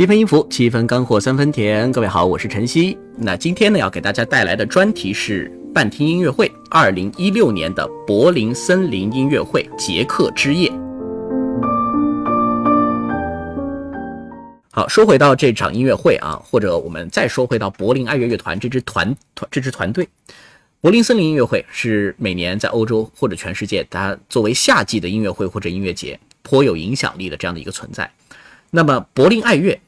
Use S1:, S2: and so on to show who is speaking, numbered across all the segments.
S1: 七分音符，七分干货，三分甜。各位好，我是晨曦。那今天呢，要给大家带来的专题是半听音乐会，二零一六年的柏林森林音乐会捷克之夜。好，说回到这场音乐会啊，或者我们再说回到柏林爱乐乐团这支团团这支团队。柏林森林音乐会是每年在欧洲或者全世界，它作为夏季的音乐会或者音乐节颇有影响力的这样的一个存在。那么柏林爱乐，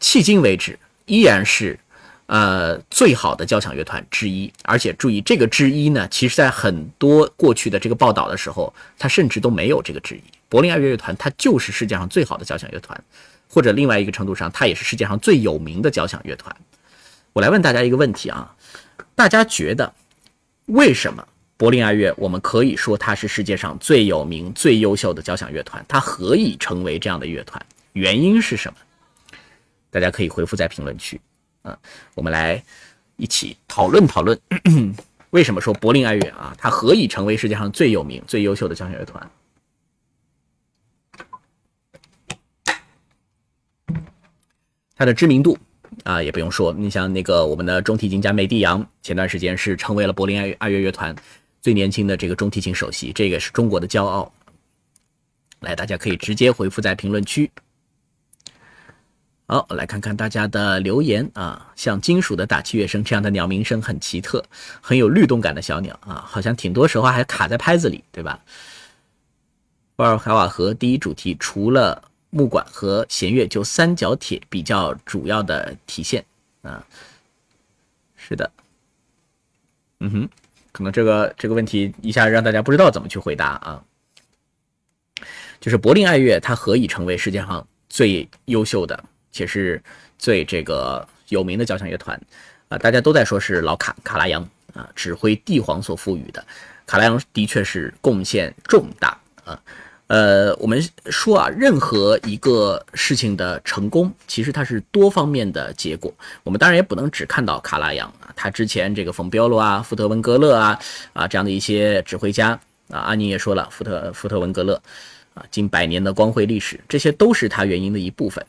S1: 迄今为止依然是，呃最好的交响乐团之一。而且注意，这个之一呢，其实在很多过去的这个报道的时候，它甚至都没有这个之一。柏林爱乐乐团它就是世界上最好的交响乐团，或者另外一个程度上，它也是世界上最有名的交响乐团。我来问大家一个问题啊，大家觉得为什么柏林爱乐我们可以说它是世界上最有名、最优秀的交响乐团？它何以成为这样的乐团？原因是什么？大家可以回复在评论区，啊，我们来一起讨论讨论，为什么说柏林爱乐啊，它何以成为世界上最有名、最优秀的交响乐团？它的知名度啊，也不用说，你像那个我们的中提琴家梅蒂扬，前段时间是成为了柏林爱爱乐乐团最年轻的这个中提琴首席，这个是中国的骄傲。来，大家可以直接回复在评论区。好，我来看看大家的留言啊，像金属的打气乐声这样的鸟鸣声很奇特，很有律动感的小鸟啊，好像挺多时候还卡在拍子里，对吧？沃尔海瓦河第一主题除了木管和弦乐，就三角铁比较主要的体现啊。是的，嗯哼，可能这个这个问题一下让大家不知道怎么去回答啊。就是柏林爱乐，它何以成为世界上最优秀的？且是最这个有名的交响乐团，啊，大家都在说是老卡卡拉扬啊，指挥帝皇所赋予的。卡拉扬的确是贡献重大啊，呃，我们说啊，任何一个事情的成功，其实它是多方面的结果。我们当然也不能只看到卡拉扬啊，他之前这个冯彪罗啊、福特文格勒啊啊这样的一些指挥家啊，阿宁也说了，福特福特文格勒啊，近百年的光辉历史，这些都是他原因的一部分。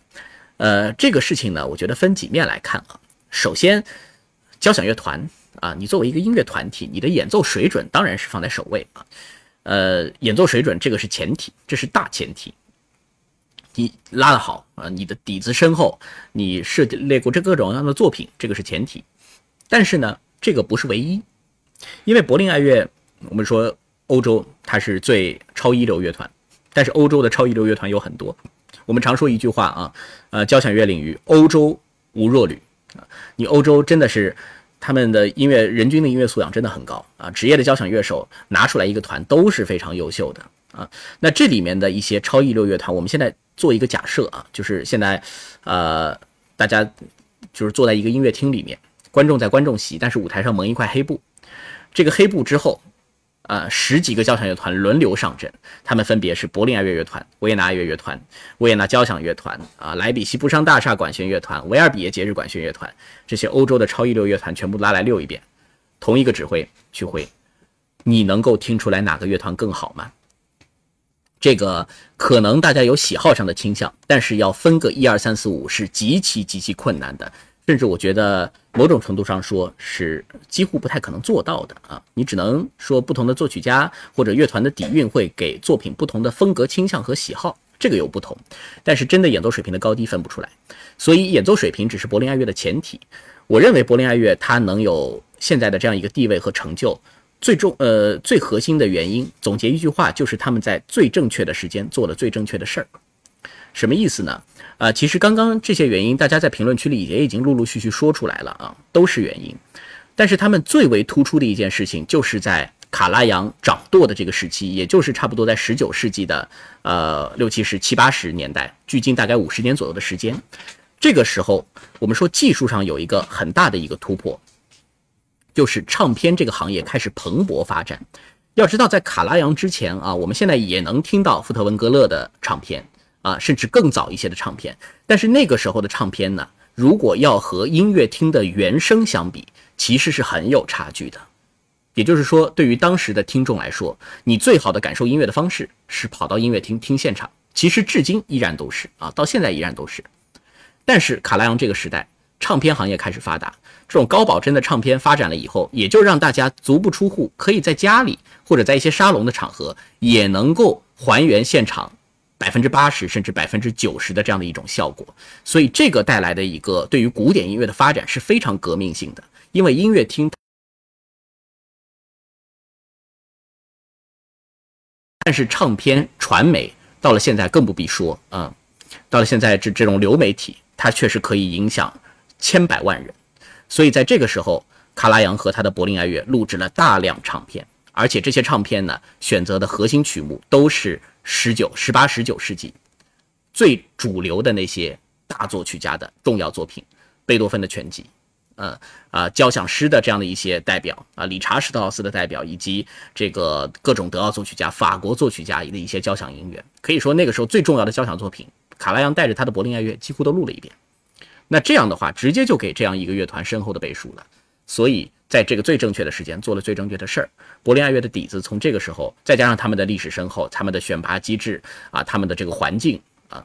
S1: 呃，这个事情呢，我觉得分几面来看啊。首先，交响乐团啊，你作为一个音乐团体，你的演奏水准当然是放在首位啊。呃，演奏水准这个是前提，这是大前提。你拉得好啊，你的底子深厚，你设计列过这各种各样的作品，这个是前提。但是呢，这个不是唯一，因为柏林爱乐，我们说欧洲它是最超一流乐团，但是欧洲的超一流乐团有很多。我们常说一句话啊，呃，交响乐领域，欧洲无弱旅啊。你欧洲真的是他们的音乐人均的音乐素养真的很高啊，职业的交响乐手拿出来一个团都是非常优秀的啊。那这里面的一些超一流乐团，我们现在做一个假设啊，就是现在呃，大家就是坐在一个音乐厅里面，观众在观众席，但是舞台上蒙一块黑布，这个黑布之后。啊，十几个交响乐团轮流上阵，他们分别是柏林爱乐乐团、维也纳爱乐乐团、维也纳交响乐团、啊莱比锡布商大厦管弦乐团、维尔比耶节日管弦乐团，这些欧洲的超一流乐团全部拉来溜一遍，同一个指挥去挥，你能够听出来哪个乐团更好吗？这个可能大家有喜好上的倾向，但是要分个一二三四五是极其极其困难的。甚至我觉得某种程度上说是几乎不太可能做到的啊！你只能说不同的作曲家或者乐团的底蕴会给作品不同的风格倾向和喜好，这个有不同。但是真的演奏水平的高低分不出来，所以演奏水平只是柏林爱乐的前提。我认为柏林爱乐它能有现在的这样一个地位和成就，最重呃最核心的原因，总结一句话就是他们在最正确的时间做了最正确的事儿。什么意思呢？啊，其实刚刚这些原因，大家在评论区里也已经陆陆续续说出来了啊，都是原因。但是他们最为突出的一件事情，就是在卡拉扬掌舵的这个时期，也就是差不多在十九世纪的呃六七十、七八十年代，距今大概五十年左右的时间。这个时候，我们说技术上有一个很大的一个突破，就是唱片这个行业开始蓬勃发展。要知道，在卡拉扬之前啊，我们现在也能听到福特文格勒的唱片。啊，甚至更早一些的唱片，但是那个时候的唱片呢，如果要和音乐厅的原声相比，其实是很有差距的。也就是说，对于当时的听众来说，你最好的感受音乐的方式是跑到音乐厅听现场。其实至今依然都是啊，到现在依然都是。但是卡拉扬这个时代，唱片行业开始发达，这种高保真的唱片发展了以后，也就让大家足不出户，可以在家里或者在一些沙龙的场合，也能够还原现场百分之八十甚至百分之九十的这样的一种效果。所以这个带来的一个对于古典音乐的发展是非常革命性的，因为音乐厅。但是唱片传媒到了现在更不必说啊，到了现在这这种流媒体，它确实可以影响千百万人。所以在这个时候，卡拉扬和他的柏林爱乐录制了大量唱片，而且这些唱片呢，选择的核心曲目都是十九、十八、十九世纪最主流的那些大作曲家的重要作品，贝多芬的全集。呃啊，交响诗的这样的一些代表啊，理查施特劳斯的代表，以及这个各种德奥作曲家、法国作曲家的一些交响音乐，可以说那个时候最重要的交响作品，卡拉扬带着他的柏林爱乐几乎都录了一遍。那这样的话，直接就给这样一个乐团深厚的背书了。所以在这个最正确的时间做了最正确的事儿，柏林爱乐的底子从这个时候，再加上他们的历史深厚、他们的选拔机制啊、他们的这个环境啊，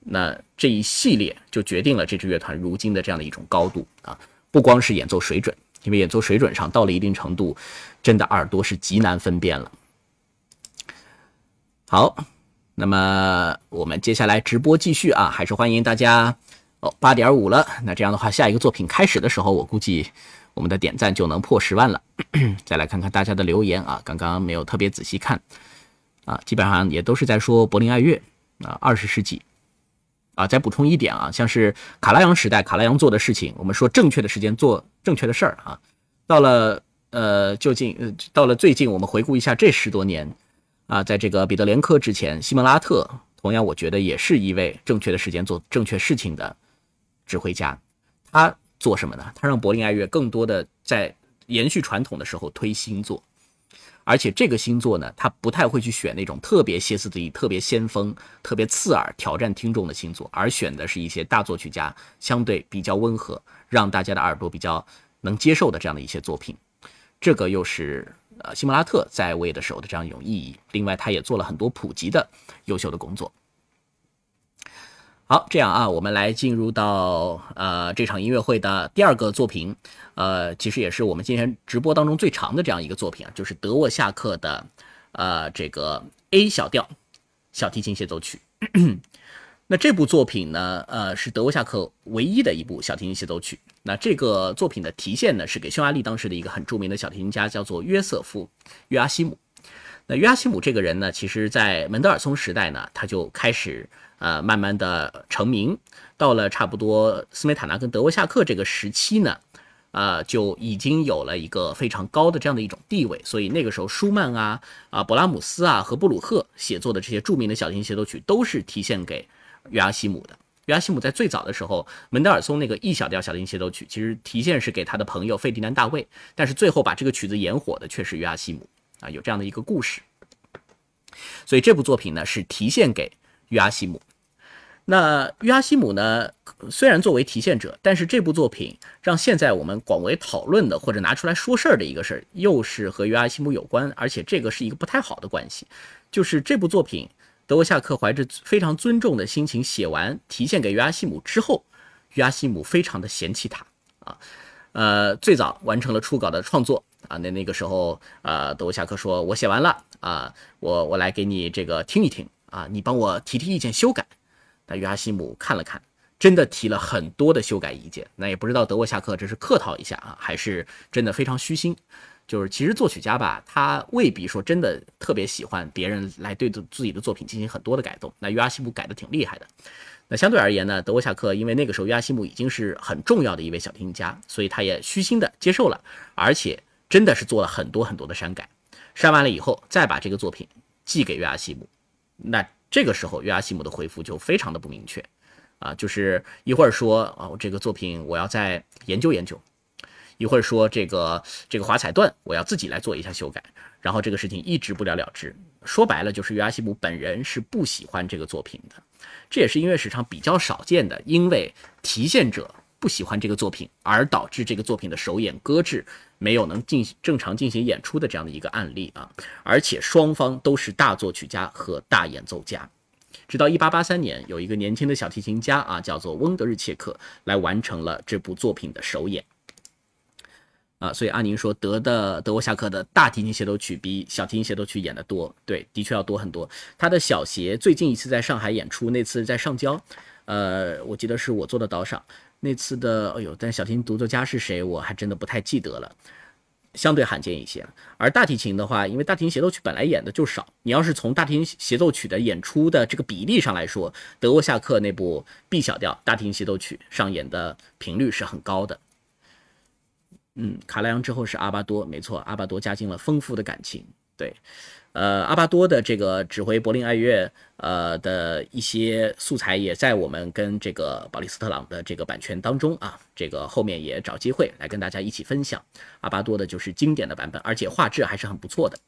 S1: 那这一系列就决定了这支乐团如今的这样的一种高度啊。不光是演奏水准，因为演奏水准上到了一定程度，真的耳朵是极难分辨了。好，那么我们接下来直播继续啊，还是欢迎大家哦。八点五了，那这样的话，下一个作品开始的时候，我估计我们的点赞就能破十万了。再来看看大家的留言啊，刚刚没有特别仔细看啊，基本上也都是在说柏林爱乐啊，二十世纪。啊，再补充一点啊，像是卡拉扬时代，卡拉扬做的事情，我们说正确的时间做正确的事儿啊。到了呃，就近呃，到了最近，我们回顾一下这十多年啊，在这个彼得连科之前，西蒙拉特同样，我觉得也是一位正确的时间做正确事情的指挥家。他做什么呢？他让柏林爱乐更多的在延续传统的时候推新作。而且这个星座呢，他不太会去选那种特别歇斯底里、特别先锋、特别刺耳、挑战听众的星座，而选的是一些大作曲家相对比较温和，让大家的耳朵比较能接受的这样的一些作品。这个又是呃西莫拉特在位的时候的这样一种意义。另外，他也做了很多普及的优秀的工作。好，这样啊，我们来进入到呃这场音乐会的第二个作品，呃，其实也是我们今天直播当中最长的这样一个作品啊，就是德沃夏克的呃这个 A 小调小提琴协奏曲。那这部作品呢，呃，是德沃夏克唯一的一部小提琴协奏曲。那这个作品的题线呢，是给匈牙利当时的一个很著名的小提琴家，叫做约瑟夫约阿西姆。那约阿希姆这个人呢，其实在门德尔松时代呢，他就开始。呃，慢慢的成名，到了差不多斯梅塔纳跟德沃夏克这个时期呢，呃，就已经有了一个非常高的这样的一种地位。所以那个时候，舒曼啊、啊勃拉姆斯啊和布鲁赫写作的这些著名的小提琴协奏曲，都是提献给约阿希姆的。约阿希姆在最早的时候，门德尔松那个 E 小调小提琴协奏曲，其实提献是给他的朋友费迪南大卫，但是最后把这个曲子演火的却是约阿希姆啊，有这样的一个故事。所以这部作品呢，是提献给约阿西姆。那约阿西姆呢？虽然作为提线者，但是这部作品让现在我们广为讨论的或者拿出来说事儿的一个事儿，又是和约阿西姆有关，而且这个是一个不太好的关系。就是这部作品，德沃夏克怀着非常尊重的心情写完提献给约阿西姆之后，约阿西姆非常的嫌弃他啊。呃，最早完成了初稿的创作啊，那那个时候，呃，德沃夏克说：“我写完了啊，我我来给你这个听一听啊，你帮我提提意见修改。”那约阿希姆看了看，真的提了很多的修改意见。那也不知道德沃夏克这是客套一下啊，还是真的非常虚心。就是其实作曲家吧，他未必说真的特别喜欢别人来对自己的作品进行很多的改动。那约阿希姆改的挺厉害的。那相对而言呢，德沃夏克因为那个时候约阿希姆已经是很重要的一位小提琴家，所以他也虚心的接受了，而且真的是做了很多很多的删改。删完了以后，再把这个作品寄给约阿希姆。那。这个时候，约阿希姆的回复就非常的不明确，啊，就是一会儿说啊，我这个作品我要再研究研究，一会儿说这个这个华彩段我要自己来做一下修改，然后这个事情一直不了了之。说白了，就是约阿希姆本人是不喜欢这个作品的，这也是音乐史上比较少见的，因为提现者不喜欢这个作品而导致这个作品的首演搁置。没有能进行正常进行演出的这样的一个案例啊，而且双方都是大作曲家和大演奏家，直到1883年，有一个年轻的小提琴家啊，叫做翁德日切克，来完成了这部作品的首演。啊，所以阿宁说德的德沃夏克的大提琴协奏曲比小提琴协奏曲演的多，对，的确要多很多。他的小协最近一次在上海演出，那次在上交，呃，我记得是我做的导赏。那次的，哎呦，但小提琴独奏家是谁，我还真的不太记得了，相对罕见一些。而大提琴的话，因为大提琴协奏曲本来演的就少，你要是从大提琴协奏曲的演出的这个比例上来说，德沃夏克那部 B 小调大提琴协奏曲上演的频率是很高的。嗯，卡拉扬之后是阿巴多，没错，阿巴多加进了丰富的感情。对，呃，阿巴多的这个指挥柏林爱乐，呃的一些素材也在我们跟这个保利斯特朗的这个版权当中啊，这个后面也找机会来跟大家一起分享。阿巴多的就是经典的版本，而且画质还是很不错的。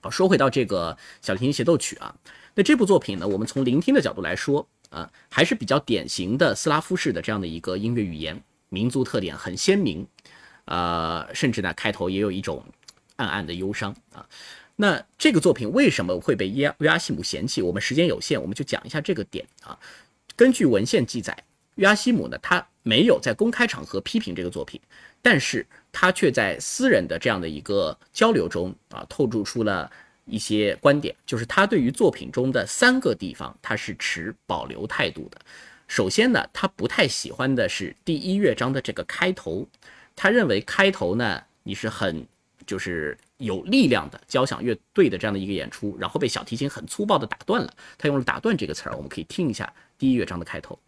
S1: 好，说回到这个小提琴协奏曲啊，那这部作品呢，我们从聆听的角度来说啊，还是比较典型的斯拉夫式的这样的一个音乐语言。民族特点很鲜明，呃，甚至呢开头也有一种暗暗的忧伤啊。那这个作品为什么会被约约阿希姆嫌弃？我们时间有限，我们就讲一下这个点啊。根据文献记载，约阿希姆呢他没有在公开场合批评这个作品，但是他却在私人的这样的一个交流中啊透露出了一些观点，就是他对于作品中的三个地方他是持保留态度的。首先呢，他不太喜欢的是第一乐章的这个开头，他认为开头呢你是很就是有力量的交响乐队的这样的一个演出，然后被小提琴很粗暴的打断了。他用了“打断”这个词儿，我们可以听一下第一乐章的开头。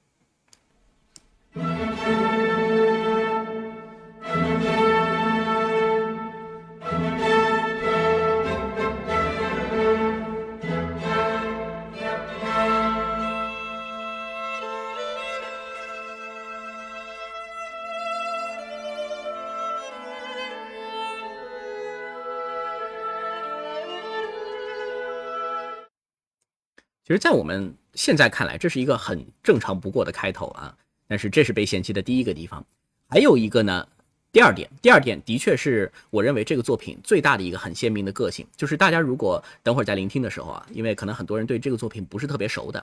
S1: 其实，在我们现在看来，这是一个很正常不过的开头啊。但是，这是被嫌弃的第一个地方。还有一个呢，第二点，第二点的确是我认为这个作品最大的一个很鲜明的个性，就是大家如果等会儿在聆听的时候啊，因为可能很多人对这个作品不是特别熟的，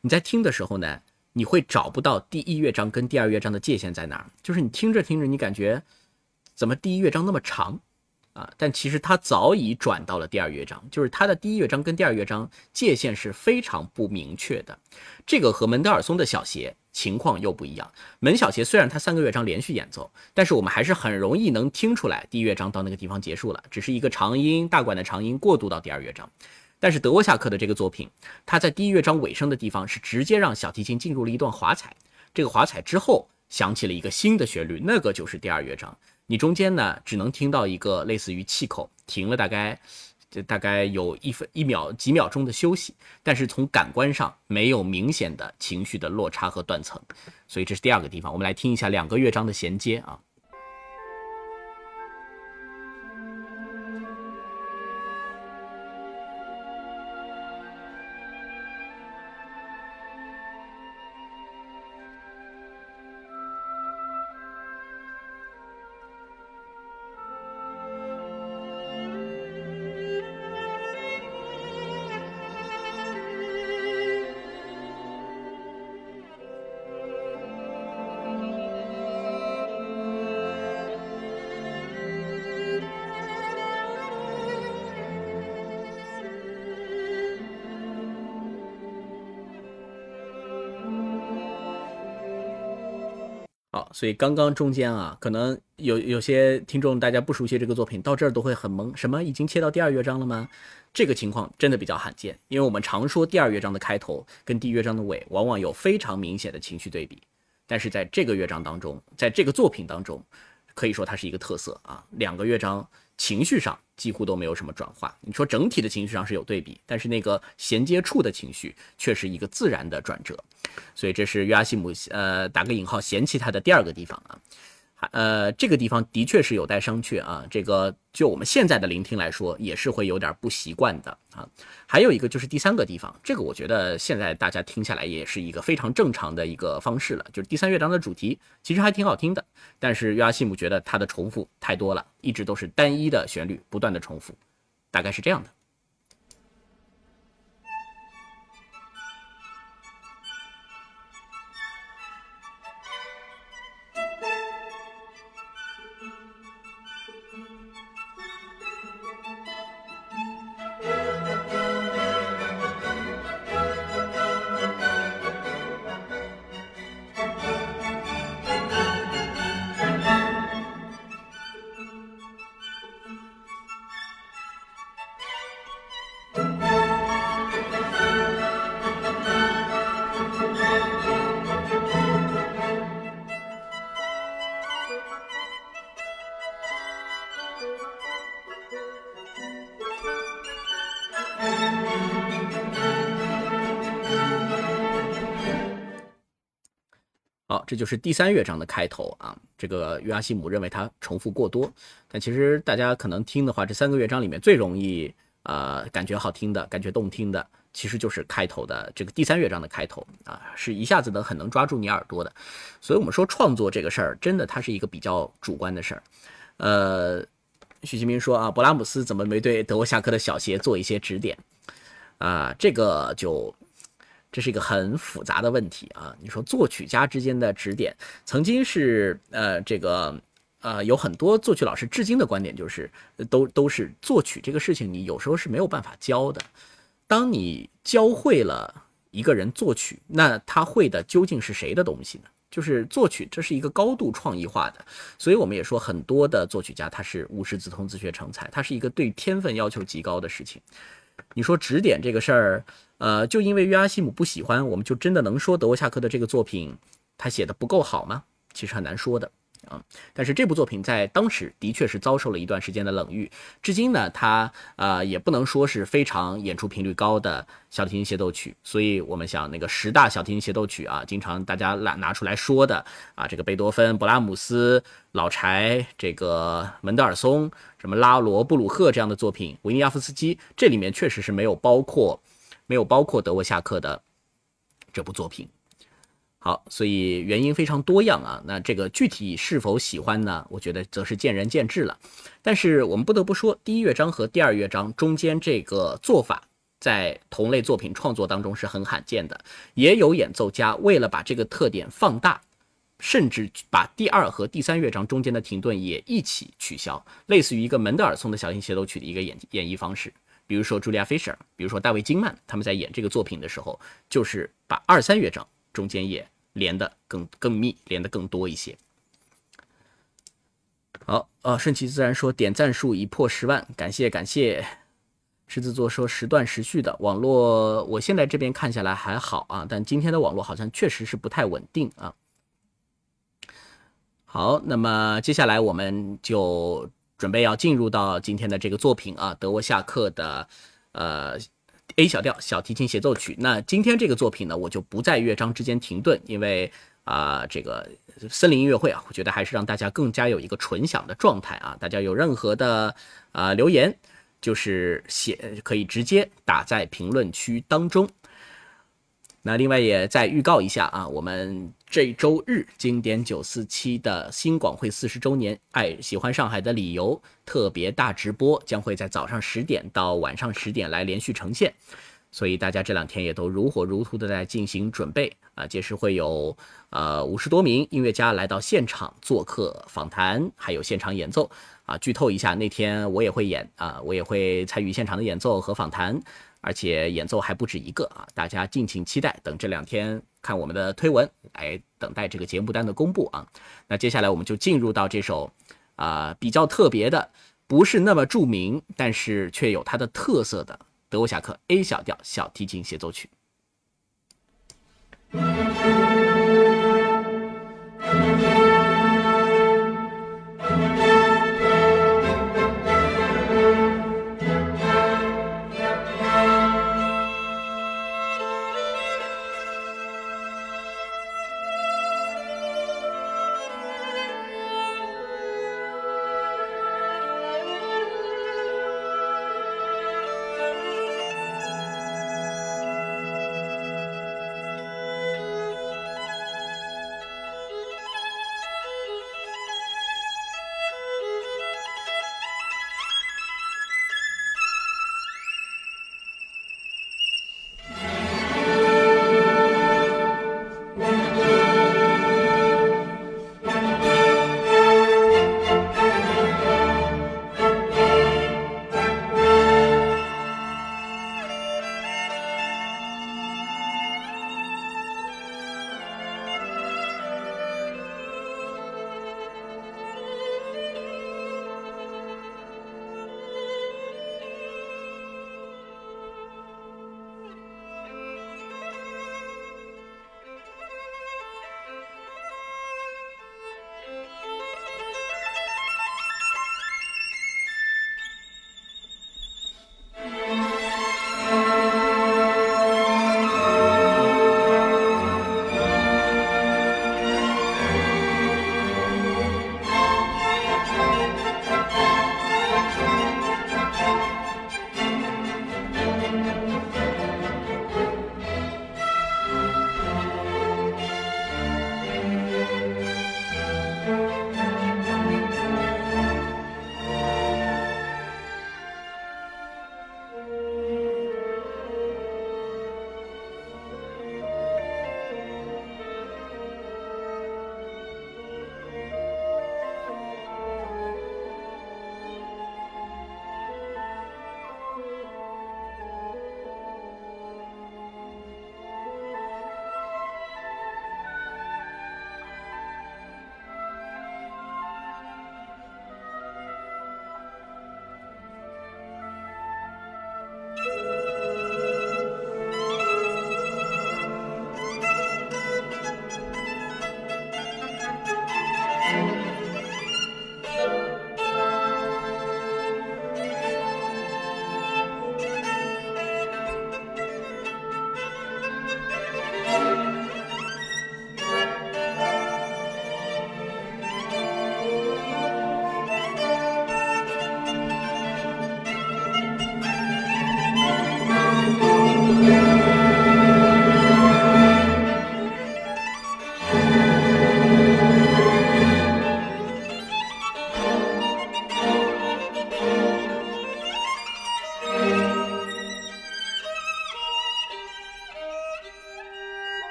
S1: 你在听的时候呢，你会找不到第一乐章跟第二乐章的界限在哪儿。就是你听着听着，你感觉怎么第一乐章那么长？啊，但其实它早已转到了第二乐章，就是它的第一乐章跟第二乐章界限是非常不明确的。这个和门德尔松的小协情况又不一样。门小协虽然它三个乐章连续演奏，但是我们还是很容易能听出来第一乐章到那个地方结束了，只是一个长音大管的长音过渡到第二乐章。但是德沃夏克的这个作品，它在第一乐章尾声的地方是直接让小提琴进入了一段华彩，这个华彩之后响起了一个新的旋律，那个就是第二乐章。你中间呢，只能听到一个类似于气口停了，大概，就大概有一分一秒几秒钟的休息，但是从感官上没有明显的情绪的落差和断层，所以这是第二个地方。我们来听一下两个乐章的衔接啊。所以刚刚中间啊，可能有有些听众大家不熟悉这个作品，到这儿都会很懵，什么已经切到第二乐章了吗？这个情况真的比较罕见，因为我们常说第二乐章的开头跟第一乐章的尾往往有非常明显的情绪对比，但是在这个乐章当中，在这个作品当中，可以说它是一个特色啊，两个乐章情绪上几乎都没有什么转化。你说整体的情绪上是有对比，但是那个衔接处的情绪却是一个自然的转折。所以这是约阿西姆呃打个引号嫌弃他的第二个地方啊，呃这个地方的确是有待商榷啊。这个就我们现在的聆听来说，也是会有点不习惯的啊。还有一个就是第三个地方，这个我觉得现在大家听下来也是一个非常正常的一个方式了，就是第三乐章的主题其实还挺好听的，但是约阿西姆觉得它的重复太多了，一直都是单一的旋律不断的重复，大概是这样的。这就是第三乐章的开头啊。这个约阿希姆认为它重复过多，但其实大家可能听的话，这三个乐章里面最容易呃感觉好听的感觉动听的，其实就是开头的这个第三乐章的开头啊，是一下子的很能抓住你耳朵的。所以我们说创作这个事儿，真的它是一个比较主观的事儿。呃，许其明说啊，勃拉姆斯怎么没对德沃夏克的小协做一些指点啊？这个就。这是一个很复杂的问题啊！你说作曲家之间的指点，曾经是呃这个呃有很多作曲老师至今的观点就是，都都是作曲这个事情，你有时候是没有办法教的。当你教会了一个人作曲，那他会的究竟是谁的东西呢？就是作曲，这是一个高度创意化的，所以我们也说很多的作曲家他是无师自通自学成才，他是一个对天分要求极高的事情。你说指点这个事儿。呃，就因为约阿希姆不喜欢，我们就真的能说德沃夏克的这个作品他写的不够好吗？其实很难说的啊。但是这部作品在当时的确是遭受了一段时间的冷遇，至今呢，它呃也不能说是非常演出频率高的小提琴协奏曲。所以我们想那个十大小提琴协奏曲啊，经常大家拿拿出来说的啊，这个贝多芬、勃拉姆斯、老柴、这个门德尔松、什么拉罗布鲁赫这样的作品，维尼亚夫斯基，这里面确实是没有包括。没有包括德沃夏克的这部作品。好，所以原因非常多样啊。那这个具体是否喜欢呢？我觉得则是见仁见智了。但是我们不得不说，第一乐章和第二乐章中间这个做法，在同类作品创作当中是很罕见的。也有演奏家为了把这个特点放大，甚至把第二和第三乐章中间的停顿也一起取消，类似于一个门德尔松的小型协奏曲的一个演演绎方式。比如说茱莉亚·菲舍尔，比如说大卫·金曼，他们在演这个作品的时候，就是把二三乐章中间也连的更更密，连的更多一些。好，呃，顺其自然说点赞数已破十万，感谢感谢。狮子座说时断时续的网络，我现在这边看下来还好啊，但今天的网络好像确实是不太稳定啊。好，那么接下来我们就。准备要进入到今天的这个作品啊，德沃夏克的呃 A 小调小提琴协奏曲。那今天这个作品呢，我就不在乐章之间停顿，因为啊，这个森林音乐会啊，我觉得还是让大家更加有一个纯享的状态啊。大家有任何的啊留言，就是写可以直接打在评论区当中。那另外也再预告一下啊，我们这周日经典九四七的新广汇四十周年，爱喜欢上海的理由特别大直播将会在早上十点到晚上十点来连续呈现，所以大家这两天也都如火如荼的在进行准备啊，届时会有呃五十多名音乐家来到现场做客访谈，还有现场演奏啊。剧透一下，那天我也会演啊，我也会参与现场的演奏和访谈。而且演奏还不止一个啊！大家敬请期待，等这两天看我们的推文，来等待这个节目单的公布啊。那接下来我们就进入到这首啊比较特别的，不是那么著名，但是却有它的特色的德沃夏克 A 小调小提琴协奏曲。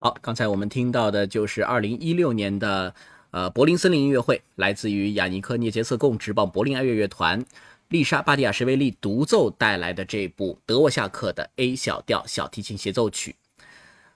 S1: 好，刚才我们听到的就是二零一六年的呃柏林森林音乐会，来自于雅尼克涅杰瑟贡直棒柏林爱乐乐团，丽莎巴蒂亚什维利独奏带来的这部德沃夏克的 A 小调小提琴协奏曲。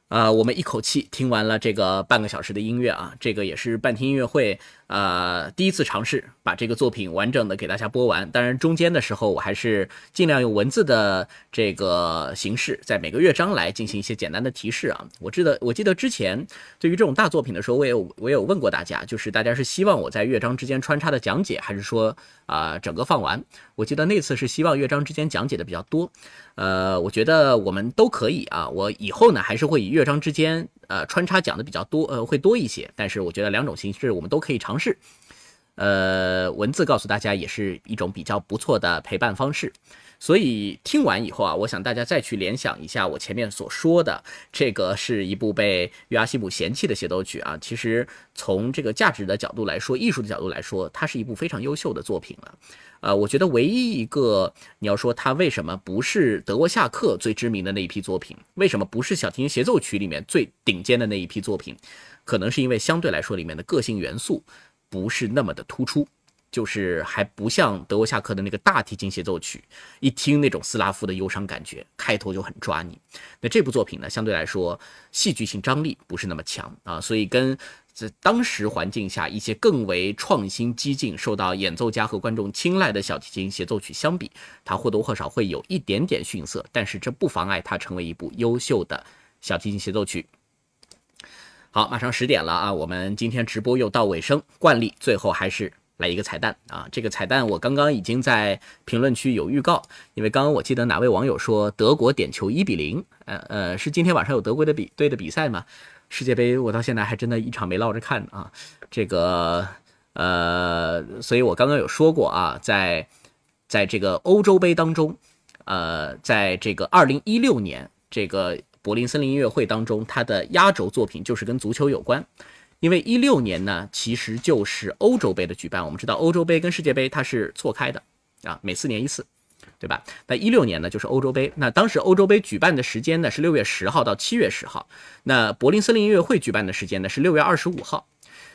S1: 呃，我们一口气听完了这个半个小时的音乐啊，这个也是半天音乐会，呃，第一次尝试把这个作品完整的给大家播完。当然，中间的时候我还是尽量用文字的这个形式，在每个乐章来进行一些简单的提示啊。我记得，我记得之前对于这种大作品的时候，我也有我也有问过大家，就是大家是希望我在乐章之间穿插的讲解，还是说啊整个放完？我记得那次是希望乐章之间讲解的比较多。呃，我觉得我们都可以啊。我以后呢，还是会以乐章之间呃穿插讲的比较多，呃，会多一些。但是我觉得两种形式我们都可以尝试。呃，文字告诉大家也是一种比较不错的陪伴方式。所以听完以后啊，我想大家再去联想一下我前面所说的，这个是一部被约阿希姆嫌弃的协奏曲啊。其实从这个价值的角度来说，艺术的角度来说，它是一部非常优秀的作品了。呃，我觉得唯一一个你要说它为什么不是德国夏克最知名的那一批作品，为什么不是小提琴协奏曲里面最顶尖的那一批作品，可能是因为相对来说里面的个性元素不是那么的突出。就是还不像德国夏克的那个大提琴协奏曲，一听那种斯拉夫的忧伤感觉，开头就很抓你。那这部作品呢，相对来说戏剧性张力不是那么强啊，所以跟在当时环境下一些更为创新激进、受到演奏家和观众青睐的小提琴协奏曲相比，它或多或少会有一点点逊色，但是这不妨碍它成为一部优秀的小提琴协奏曲。好，马上十点了啊，我们今天直播又到尾声，惯例最后还是。来一个彩蛋啊！这个彩蛋我刚刚已经在评论区有预告，因为刚刚我记得哪位网友说德国点球一比零，呃呃，是今天晚上有德国的比队的比赛吗？世界杯我到现在还真的一场没落着看啊！这个呃，所以我刚刚有说过啊，在在这个欧洲杯当中，呃，在这个二零一六年这个柏林森林音乐会当中，他的压轴作品就是跟足球有关。因为一六年呢，其实就是欧洲杯的举办。我们知道欧洲杯跟世界杯它是错开的啊，每四年一次，对吧？那一六年呢，就是欧洲杯。那当时欧洲杯举办的时间呢是六月十号到七月十号，那柏林森林音乐会举办的时间呢是六月二十五号。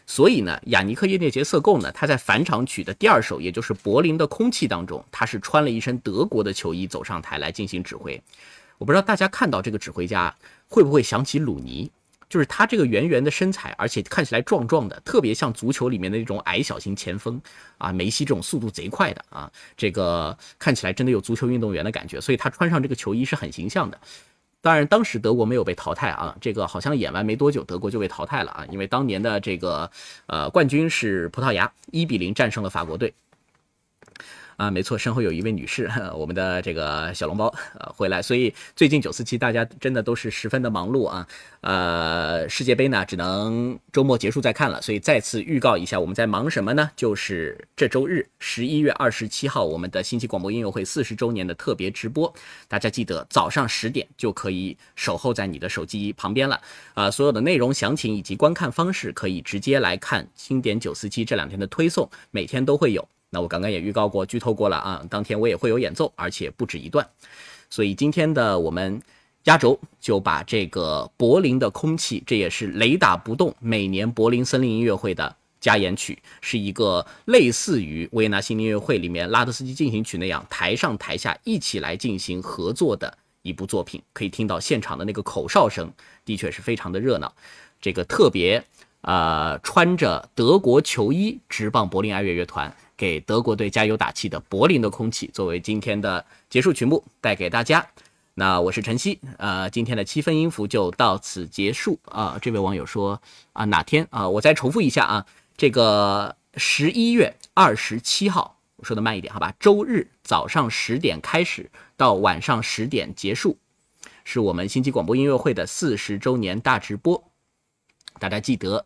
S1: 所以呢，雅尼克耶涅杰瑟贡呢，他在返场曲的第二首，也就是《柏林的空气》当中，他是穿了一身德国的球衣走上台来进行指挥。我不知道大家看到这个指挥家会不会想起鲁尼？就是他这个圆圆的身材，而且看起来壮壮的，特别像足球里面的那种矮小型前锋啊，梅西这种速度贼快的啊，这个看起来真的有足球运动员的感觉，所以他穿上这个球衣是很形象的。当然，当时德国没有被淘汰啊，这个好像演完没多久，德国就被淘汰了啊，因为当年的这个呃冠军是葡萄牙，一比零战胜了法国队。啊，没错，身后有一位女士，我们的这个小笼包呃回来，所以最近九四七大家真的都是十分的忙碌啊。呃，世界杯呢只能周末结束再看了，所以再次预告一下，我们在忙什么呢？就是这周日十一月二十七号，我们的星际广播音乐会四十周年的特别直播，大家记得早上十点就可以守候在你的手机旁边了。啊，所有的内容详情以及观看方式可以直接来看经典九四七这两天的推送，每天都会有。那我刚刚也预告过、剧透过了啊，当天我也会有演奏，而且不止一段，所以今天的我们压轴就把这个柏林的空气，这也是雷打不动每年柏林森林音乐会的加演曲，是一个类似于维也纳新音乐会里面拉德斯基进行曲那样台上台下一起来进行合作的一部作品，可以听到现场的那个口哨声，的确是非常的热闹，这个特别呃穿着德国球衣直棒柏林爱乐乐团。给德国队加油打气的柏林的空气，作为今天的结束曲目带给大家。那我是晨曦，呃，今天的七分音符就到此结束啊。这位网友说啊，哪天啊？我再重复一下啊，这个十一月二十七号，我说的慢一点好吧？周日早上十点开始到晚上十点结束，是我们星际广播音乐会的四十周年大直播，大家记得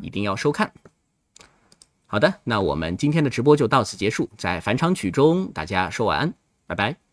S1: 一定要收看。好的，那我们今天的直播就到此结束。在返场曲中，大家说晚安，拜拜。